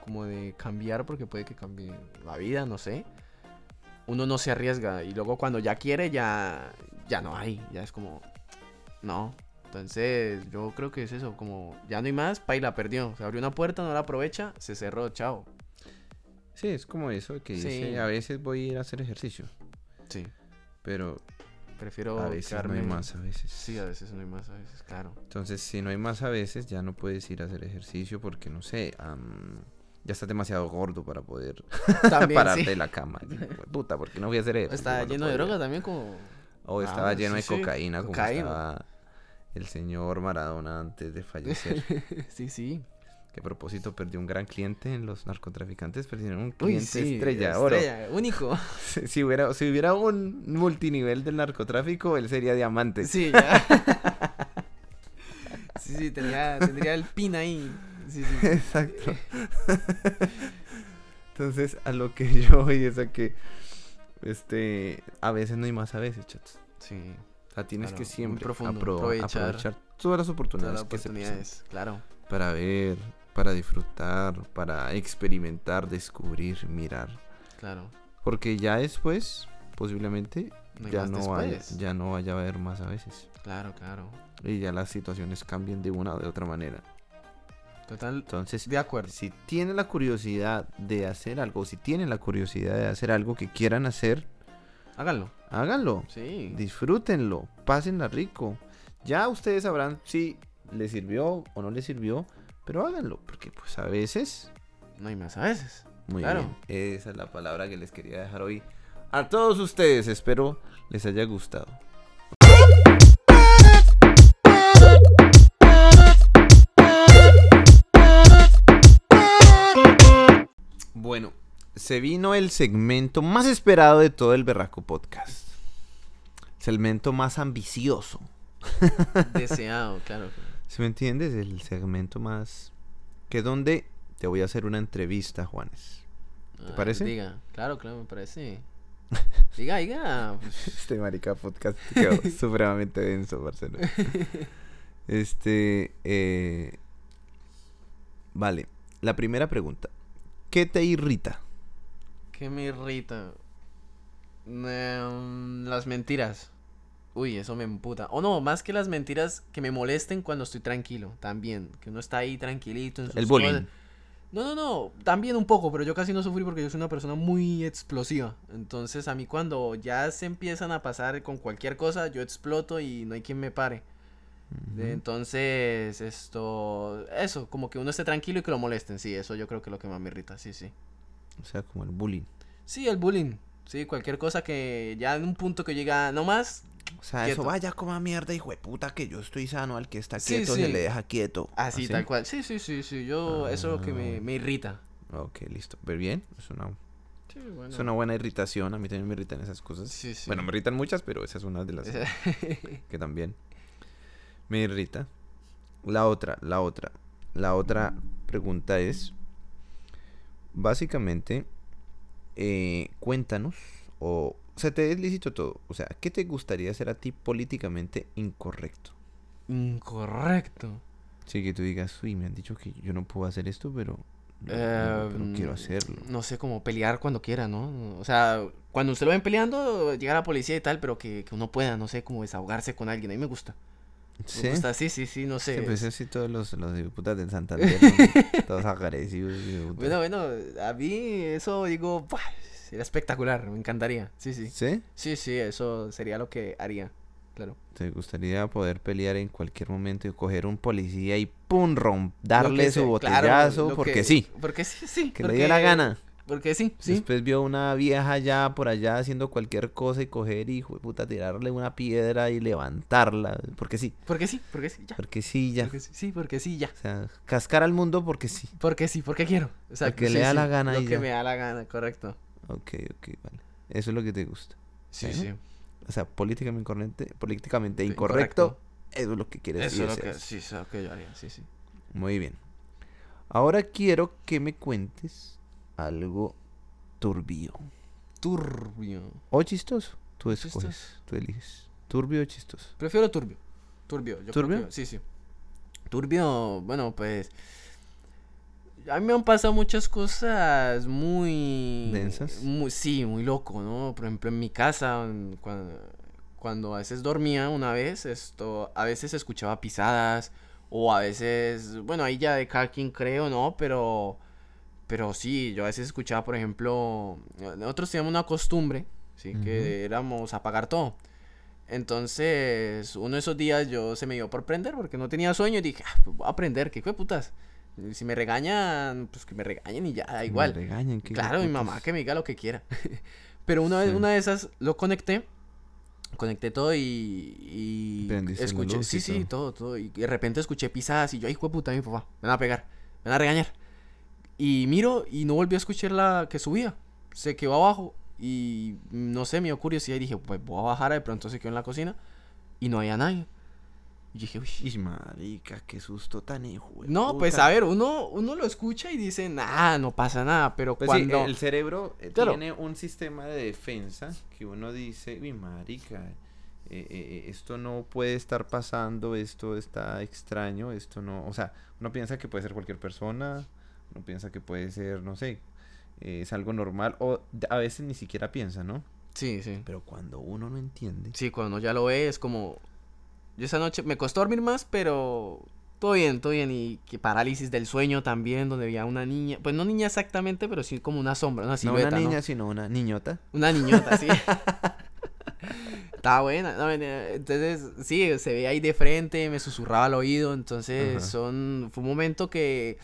como de cambiar, porque puede que cambie la vida, no sé. Uno no se arriesga y luego cuando ya quiere ya, ya no hay, ya es como, no. Entonces yo creo que es eso, como ya no hay más, la perdió. Se abrió una puerta, no la aprovecha, se cerró, chao. Sí, es como eso que Sí. dice, a veces voy a ir a hacer ejercicio, Sí, pero prefiero a veces no hay más a veces. Sí, a veces no hay más a veces, claro. Entonces, si no hay más a veces, ya no puedes ir a hacer ejercicio porque, no sé, ya estás demasiado gordo para poder También, pararte sí. de la cama. Puta, ¿por qué no voy a hacer eso? Está lleno de droga también como... O estaba Ah, lleno sí, de cocaína, como cocaína. estaba el señor Maradona antes de fallecer. sí, sí. que a propósito perdió un gran cliente en los narcotraficantes, perdieron un Uy, cliente sí, estrella, oro. estrella, único. Si, si hubiera, si hubiera un multinivel del narcotráfico, él sería diamante. Sí, ya. sí, sí, tendría, tendría el pin ahí. Sí, sí. Exacto. Entonces, a lo que yo voy es a que, este, a veces no hay más a veces, chats. Sí, O sea, tienes Claro, que siempre profundo, apro- aprovechar aprovechar todas las todas oportunidades que se claro. para ver, para disfrutar, para experimentar, descubrir, mirar. Claro. Porque ya después, posiblemente, No ya, no hay- después. ya no vaya a haber más a veces. Claro, claro. Y ya las situaciones cambian de una o de otra manera. Total, Entonces, de acuerdo. si tienen la curiosidad de hacer algo, si tienen la curiosidad de hacer algo que quieran hacer, Háganlo. háganlo. Sí. Disfrútenlo, pásenla rico. Ya ustedes sabrán si les sirvió o no les sirvió, pero háganlo, porque pues a veces, No hay más a veces. muy Claro. bien, esa es la palabra que les quería dejar hoy a todos ustedes. Espero les haya gustado. Bueno, se vino el segmento más esperado de todo el Berraco Podcast. Segmento más ambicioso. Deseado, claro. ¿Sí me entiendes? El segmento más... Que donde te voy a hacer una entrevista, Juanes. ¿Te parece? Diga, claro, claro, me parece. Diga, diga. pues, Este marica podcast quedó supremamente denso, Marcelo. Este... eh, Vale, la primera pregunta. ¿Qué te irrita? ¿Qué me irrita? Em, las mentiras. Uy, eso me emputa. O no, más que las mentiras que me molesten cuando estoy tranquilo. También. Que uno está ahí tranquilito en sus El bullying. cosas. No, no, no, también un poco, pero yo casi no sufrí porque yo soy una persona muy explosiva. Entonces a mí cuando ya se empiezan a pasar con cualquier cosa, yo exploto y no hay quien me pare. Entonces, esto, eso, como que uno esté tranquilo y que lo molesten, sí, eso yo creo que es lo que más me irrita, sí, sí. O sea, como el bullying. Sí, el bullying, sí, cualquier cosa que ya en un punto que llega, no más, O sea, Quieto. eso vaya como a mierda, hijo de puta, que yo estoy sano, al que está quieto sí. se le deja quieto. así, tal cual. Sí, sí, sí, sí, yo, eso es lo que me, Ah. me irrita. Ok, listo. Pero bien, es una, Sí, bueno. es una buena irritación. A mí también me irritan esas cosas. Bueno, me irritan muchas, pero esa es una de las que también me irrita. La otra, la otra. La otra pregunta es, básicamente, eh, cuéntanos, o se te es lícito todo. O sea, ¿qué te gustaría hacer a ti políticamente incorrecto? Incorrecto. Sí, que tú digas, uy, me han dicho que yo no puedo hacer esto, pero, no, pero quiero hacerlo. No sé, cómo pelear cuando quiera, ¿no? O sea, cuando usted lo ven peleando, llega la policía y tal, pero que, que uno pueda, no sé, como desahogarse con alguien. A mí me gusta. ¿Sí? Me gusta, sí, sí, sí, no sé. Sí, pues así todos los, los putas del Santander, ¿no? todos agresivos. hijueputas. Bueno, bueno, a mí eso digo, ¡buah! sería espectacular, me encantaría. Sí, sí. ¿Sí? Sí, sí, eso sería lo que haría. Claro. ¿Te gustaría poder pelear en cualquier momento y coger un policía y ¡pum! rom- darle su claro, botellazo lo porque que- sí? Porque sí, sí. Que le dé la porque- gana. Porque sí, sí. Después vio una vieja ya por allá haciendo cualquier cosa y coger y, hijo de puta, tirarle una piedra y levantarla. Porque sí. Porque sí, porque sí, ya. Porque sí, ya. Porque sí, sí, porque sí, ya. O sea, cascar al mundo porque sí. Porque sí, porque quiero. Exacto. que sí, le da sí, la gana Lo y que ya. me da la gana, correcto. Ok, ok, vale. Eso es lo que te gusta. Sí, sí. O sea, políticamente incorrecto, políticamente incorrecto, correcto. eso es lo que quieres Eso y es lo que, sí, eso es lo que yo haría, sí, sí. Muy bien. Ahora quiero que me cuentes algo turbio Turbio. o chistoso. Tú escoges, tú eliges. Turbio o chistoso. Prefiero turbio. Turbio, yo ¿Turbio? sí, sí. Turbio, bueno, pues. A mí me han pasado muchas cosas muy. ¿Densas? Muy, sí, muy loco, ¿no? Por ejemplo, en mi casa, cuando, cuando a veces dormía una vez, esto. A veces escuchaba pisadas. O a veces. Bueno, ahí ya de cada quien creo, ¿no? Pero. Pero sí, yo a veces escuchaba, por ejemplo. Nosotros teníamos una costumbre, ¿sí? Que éramos apagar todo. Entonces, uno de esos días yo se me dio por prender porque no tenía sueño y dije, ah, pues voy a prender, ¿qué de putas? Si me regañan, pues que me regañen y ya, da Me igual. regañan, qué Claro, mi mamá que me diga lo que quiera. Pero una vez, Sí. una de esas lo conecté, conecté todo y, y escuché, sí, sí, todo. todo. Y de repente escuché pisadas y yo, ay, puta, mi papá, me van a pegar, me van a regañar. Y miro y no volví a escuchar la que subía. Se quedó abajo y no sé, me dio curiosidad y dije, pues voy a bajar, de pronto se quedó en la cocina y no había nadie. Y dije, uy. Marica, qué susto tan hijo. No, pues a ver, uno, uno lo escucha y dice, nah, no pasa nada, pero Pues sí, cuando... el cerebro eh, Claro. tiene un sistema de defensa que uno dice, mi marica, eh, eh, esto no puede estar pasando, esto está extraño, esto no, o sea, uno piensa que puede ser cualquier persona, uno piensa que puede ser, no sé, eh, es algo normal, o a veces ni siquiera piensa, ¿no? Sí, sí. Pero cuando uno no entiende, Sí, cuando ya lo ve es como... Yo esa noche me costó dormir más, pero todo bien, todo bien. Y que parálisis del sueño también, donde veía una niña. Pues no niña exactamente, pero sí como una sombra, una no silueta, una ¿no? niña, sino una niñota. Una niñota, sí. Estaba buena. no, eh, entonces, sí, se veía ahí de frente, me susurraba al oído. Entonces, son fue un momento que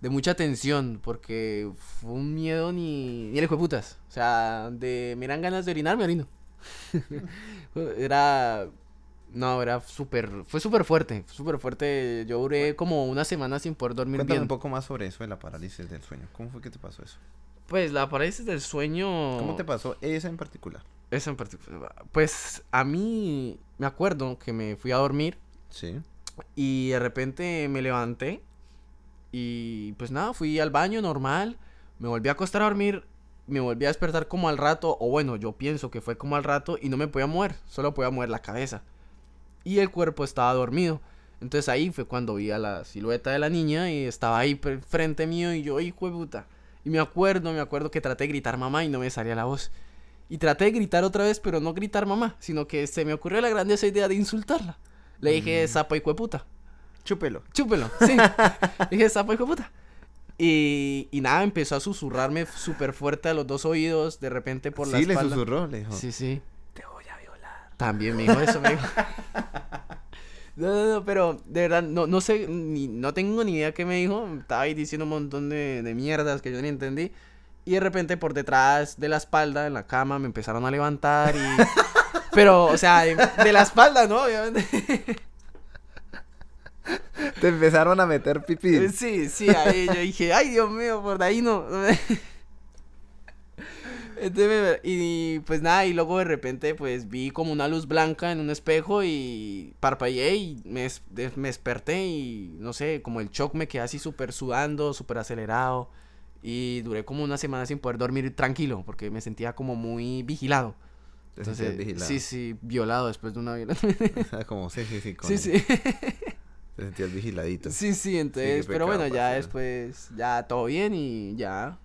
de mucha tensión, porque fue un miedo ni, ni el hijo de putas. O sea, de me dan ganas de orinar, me orino. era. No, era súper. Fue súper fuerte, súper fuerte. Yo duré como una semana sin poder dormir Cuéntame bien. un poco más sobre eso de la parálisis del sueño. ¿Cómo fue que te pasó eso? Pues la parálisis del sueño. ¿Cómo te pasó esa en particular? Eso en particular. Pues a mí me acuerdo que me fui a dormir Sí. y de repente me levanté y pues nada, fui al baño normal, me volví a acostar a dormir, me volví a despertar como al rato, o bueno, yo pienso que fue como al rato y no me podía mover, solo podía mover la cabeza. Y el cuerpo estaba dormido. Entonces ahí fue cuando vi a la silueta de la niña y estaba ahí frente mío y yo, hijo de puta. Y me acuerdo, me acuerdo que traté de gritar mamá y no me salía la voz. Y traté de gritar otra vez, pero no gritar mamá, sino que se me ocurrió la grandiosa idea de insultarla. Le dije, Mm. sapo de puta. Chúpelo. Chúpelo, sí. dije, sapo hijo de puta. Y, y nada, empezó a susurrarme súper fuerte a los dos oídos, de repente por la Sí, le espalda. susurró, le dijo. Sí, sí. Te voy a violar. También me dijo eso, me dijo. No, no, no, pero de verdad, no, no sé, ni, no tengo ni idea qué me dijo. Estaba ahí diciendo un montón de, de mierdas que yo ni entendí. Y de repente por detrás de la espalda, en la cama, me empezaron a levantar y... Pero, o sea, de, de la espalda, ¿no? Obviamente. Te empezaron a meter pipí. Sí, sí, ahí yo dije, ay, Dios mío, por ahí no. Entonces, y pues nada, y luego de repente pues vi como una luz blanca en un espejo y parpadeé y me, me desperté y no sé, como el shock me quedé así súper sudando, súper acelerado y duré como una semana sin poder dormir tranquilo porque me sentía como muy vigilado. Entonces, vigilado. sí, sí, violado después de una violación. Como, sí, sí, sí. Sí, con- sí. Te sentías vigiladito. Sí, sí, entonces, pero bueno, ya después, ya todo bien y ya.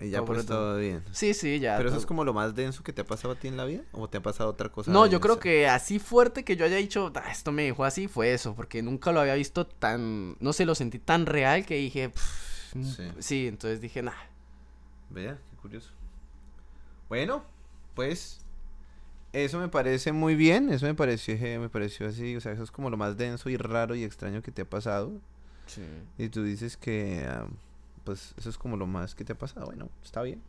Y ya Todo pues por todo. todo bien. Sí, sí, ya. ¿Pero eso es como lo más denso que te ha pasado a ti en la vida? ¿O te ha pasado otra cosa? No, yo creo que así fuerte que yo haya dicho, "Ah, esto me dejó así, fue eso, porque nunca lo había visto tan, no sé, lo sentí tan real que dije, "Pff, Sí. sí, entonces dije, nah, Vea, qué curioso. Bueno, pues eso me parece muy bien, eso me pareció, eh, me pareció así, o sea, eso es como lo más denso y raro y extraño que te ha pasado. Y tú dices que, ah, pues eso es como lo más que te ha pasado. Bueno, está bien.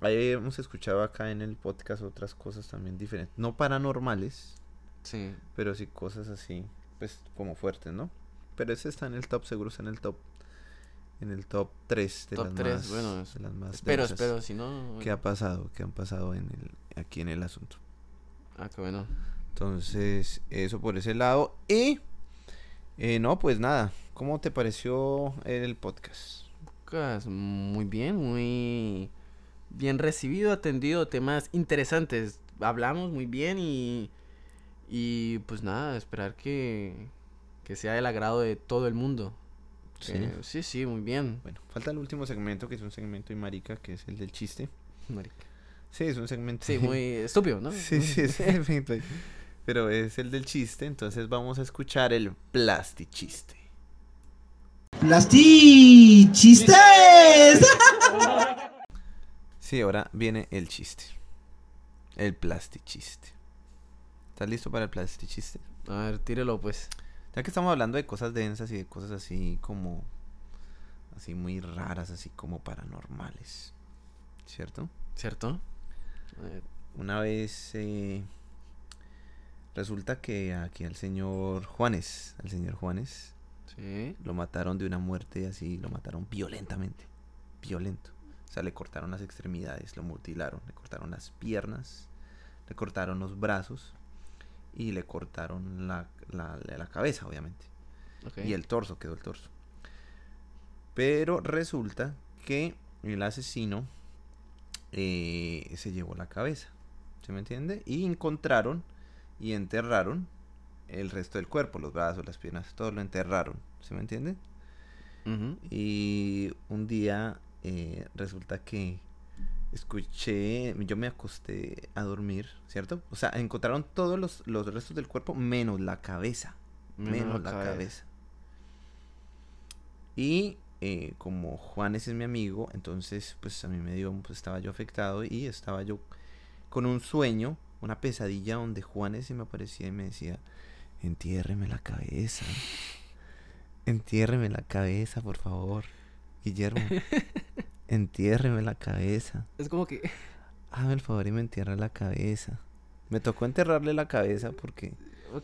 Ahí hemos escuchado acá en el podcast otras cosas también diferentes, no paranormales, sí, pero sí cosas así, pues como fuertes, ¿no? Pero ese está en el top, seguro está en el top, en el top 3 de Top las tres, más, bueno, de las más espero, espero, si no, ¿Qué ha pasado? ¿Qué han pasado en el, aquí en el asunto? ah, qué bueno, Entonces, eso por ese lado. Y, eh, no, pues nada, ¿cómo te pareció el podcast? Lucas, muy bien, muy bien recibido, atendido, temas interesantes, hablamos muy bien y, y pues nada, esperar que, que sea del agrado de todo el mundo. Sí. Que- sí, sí, muy bien. Bueno, falta el último segmento, que es un segmento y marica, que es el del chiste. marica. Sí, es un segmento. Sí, muy estúpido, ¿no? Sí, sí, es el. Pero es el del chiste, entonces vamos a escuchar el plastichiste. ¡Plastichistes! Sí, ahora viene el chiste. El plastichiste. ¿Estás listo para el plastichiste? A ver, tírelo pues. Ya que estamos hablando de cosas densas y de cosas así como. Así muy raras, así como paranormales. ¿Cierto? ¿Cierto? Ver, Una vez. eh, resulta que aquí al señor Juanes. Al señor Juanes. Sí. Lo mataron de una muerte así. Lo mataron violentamente. Violento. O sea, le cortaron las extremidades. Lo mutilaron. Le cortaron las piernas. Le cortaron los brazos. Y le cortaron la, la, la cabeza, obviamente. Y el torso, quedó el torso. Pero resulta que el asesino eh, se llevó la cabeza. ¿Se me entiende? Y encontraron y enterraron el resto del cuerpo, los brazos, las piernas, todo lo enterraron. ¿Se me entiende? Y un día eh, resulta que escuché, yo me acosté a dormir, ¿cierto? O sea, encontraron todos los, los restos del cuerpo menos la cabeza menos, la cabeza. Y eh, como Juanes es mi amigo, entonces pues a mí me dio, pues estaba yo afectado y estaba yo con un sueño, una pesadilla donde Juanes se me aparecía y me decía, entiérreme la cabeza, entiérreme la cabeza, por favor, Guillermo, entiérreme la cabeza, Es como que. hazme el favor y me entierra la cabeza. Me tocó enterrarle la cabeza porque...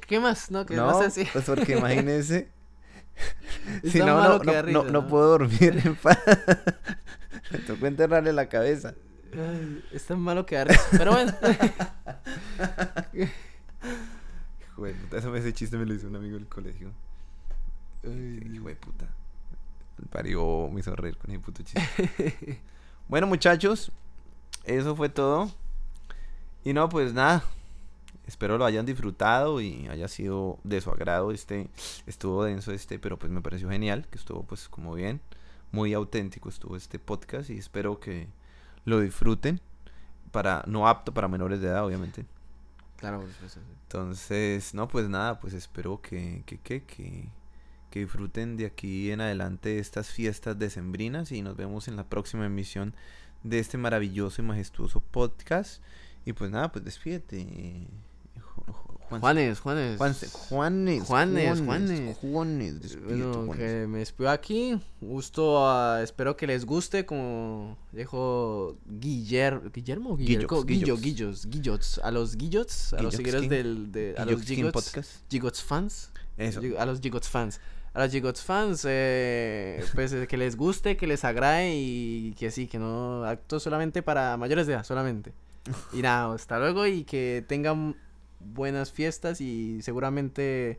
¿Qué más? No, que No, sé si. pues porque imagínese. si no, no, no, no, no puedo dormir en paz. Me tocó enterrarle la cabeza. Ay, es tan malo que da risa. Pero bueno. Hijo de puta, ese, ese chiste me lo hizo un amigo del colegio. Hijo de puta. El parió me hizo reír con ese puto chiste. bueno, muchachos, eso fue todo. Y no, pues nada. Espero lo hayan disfrutado y haya sido de su agrado. Este estuvo denso este, pero pues me pareció genial, que estuvo pues como bien, muy auténtico estuvo este podcast y espero que lo disfruten. Para no apto para menores de edad, obviamente. Claro, por supuesto, sí. Entonces, no, pues nada, pues espero que, que, que, que, que disfruten de aquí en adelante estas fiestas decembrinas y nos vemos en la próxima emisión de este maravilloso y majestuoso podcast. Y pues nada, pues despídete. Juanes, Juanes. Juanes, Juanes, Juanes, Juanes. Bueno, Juanes. que me despido aquí. Gusto, ah, espero que les guste, como dijo Guillermo, Guillermo, Guillermo, Guillox, Guillo, Guillos, Guillots, a los Guillots, a los seguidores del, de, a los Gigots. Gigots fans, Eso. A los Gigots fans, a los Gigots fans, eh, pues eh, que les guste, que les agrade y que sí, que no acto solamente para mayores de edad, solamente. Y nada, hasta luego y que tengan buenas fiestas y seguramente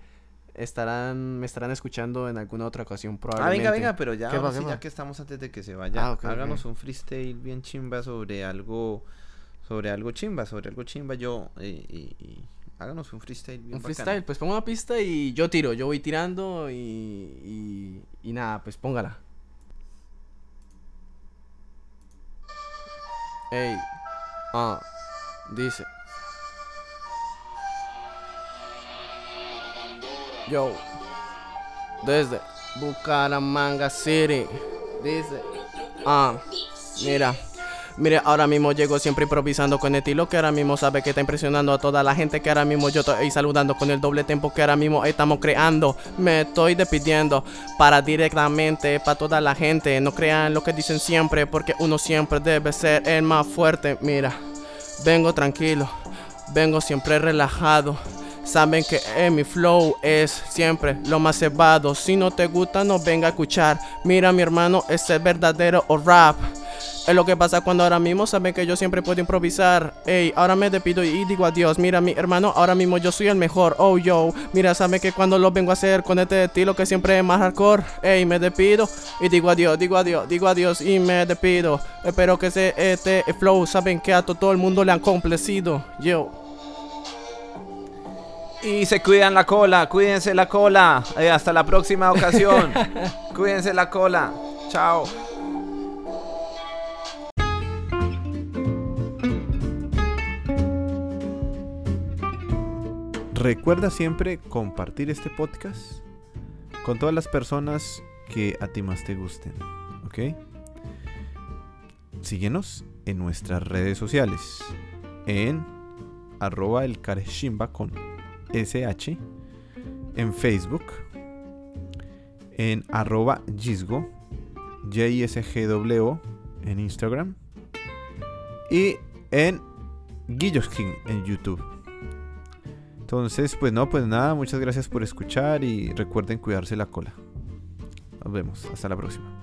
estarán me estarán escuchando en alguna otra ocasión Ah, probablemente. venga, venga, pero ya, ¿Qué ahora va, sí, qué ya que estamos antes de que se vaya, Ah, háganos un freestyle bien chimba sobre algo, sobre algo chimba, sobre algo chimba yo, y, y- y háganos un freestyle bien Un bacano. freestyle, pues pongo una pista y yo tiro, yo voy tirando y, y, y nada, pues póngala. Ey, ah, dice. Yo, desde Bucaramanga City, dice, ah, mira. Mire, ahora mismo llego siempre improvisando con estilo que ahora mismo sabe que está impresionando a toda la gente que ahora mismo yo estoy saludando con el doble tempo que ahora mismo estamos creando. Me estoy despidiendo para directamente para toda la gente. No crean lo que dicen siempre porque uno siempre debe ser el más fuerte. Mira, vengo tranquilo, vengo siempre relajado. Saben que mi flow es siempre lo más cebado. Si no te gusta, no venga a escuchar. Mira, mi hermano, es el verdadero o rap. Es lo que pasa cuando ahora mismo saben que yo siempre puedo improvisar. Ey, ahora me despido y digo adiós. Mira, mi hermano, ahora mismo yo soy el mejor. Oh, yo. Mira, saben que cuando lo vengo a hacer con este estilo que siempre es más hardcore. Ey, me despido y digo adiós, digo adiós, digo adiós y me despido. Espero que se, este flow saben que a to- todo el mundo le han complacido. Yo. Y se cuidan la cola, cuídense la cola. Eh, hasta la próxima ocasión. cuídense la cola. Chao. Recuerda siempre compartir este podcast con todas las personas que a ti más te gusten. ¿Ok? Síguenos en nuestras redes sociales. En arroba el con SH en Facebook, en arroba Gisgo, JISGW en Instagram y en Guilloskin en YouTube. Entonces, pues no, pues nada, muchas gracias por escuchar y recuerden cuidarse la cola. Nos vemos, hasta la próxima.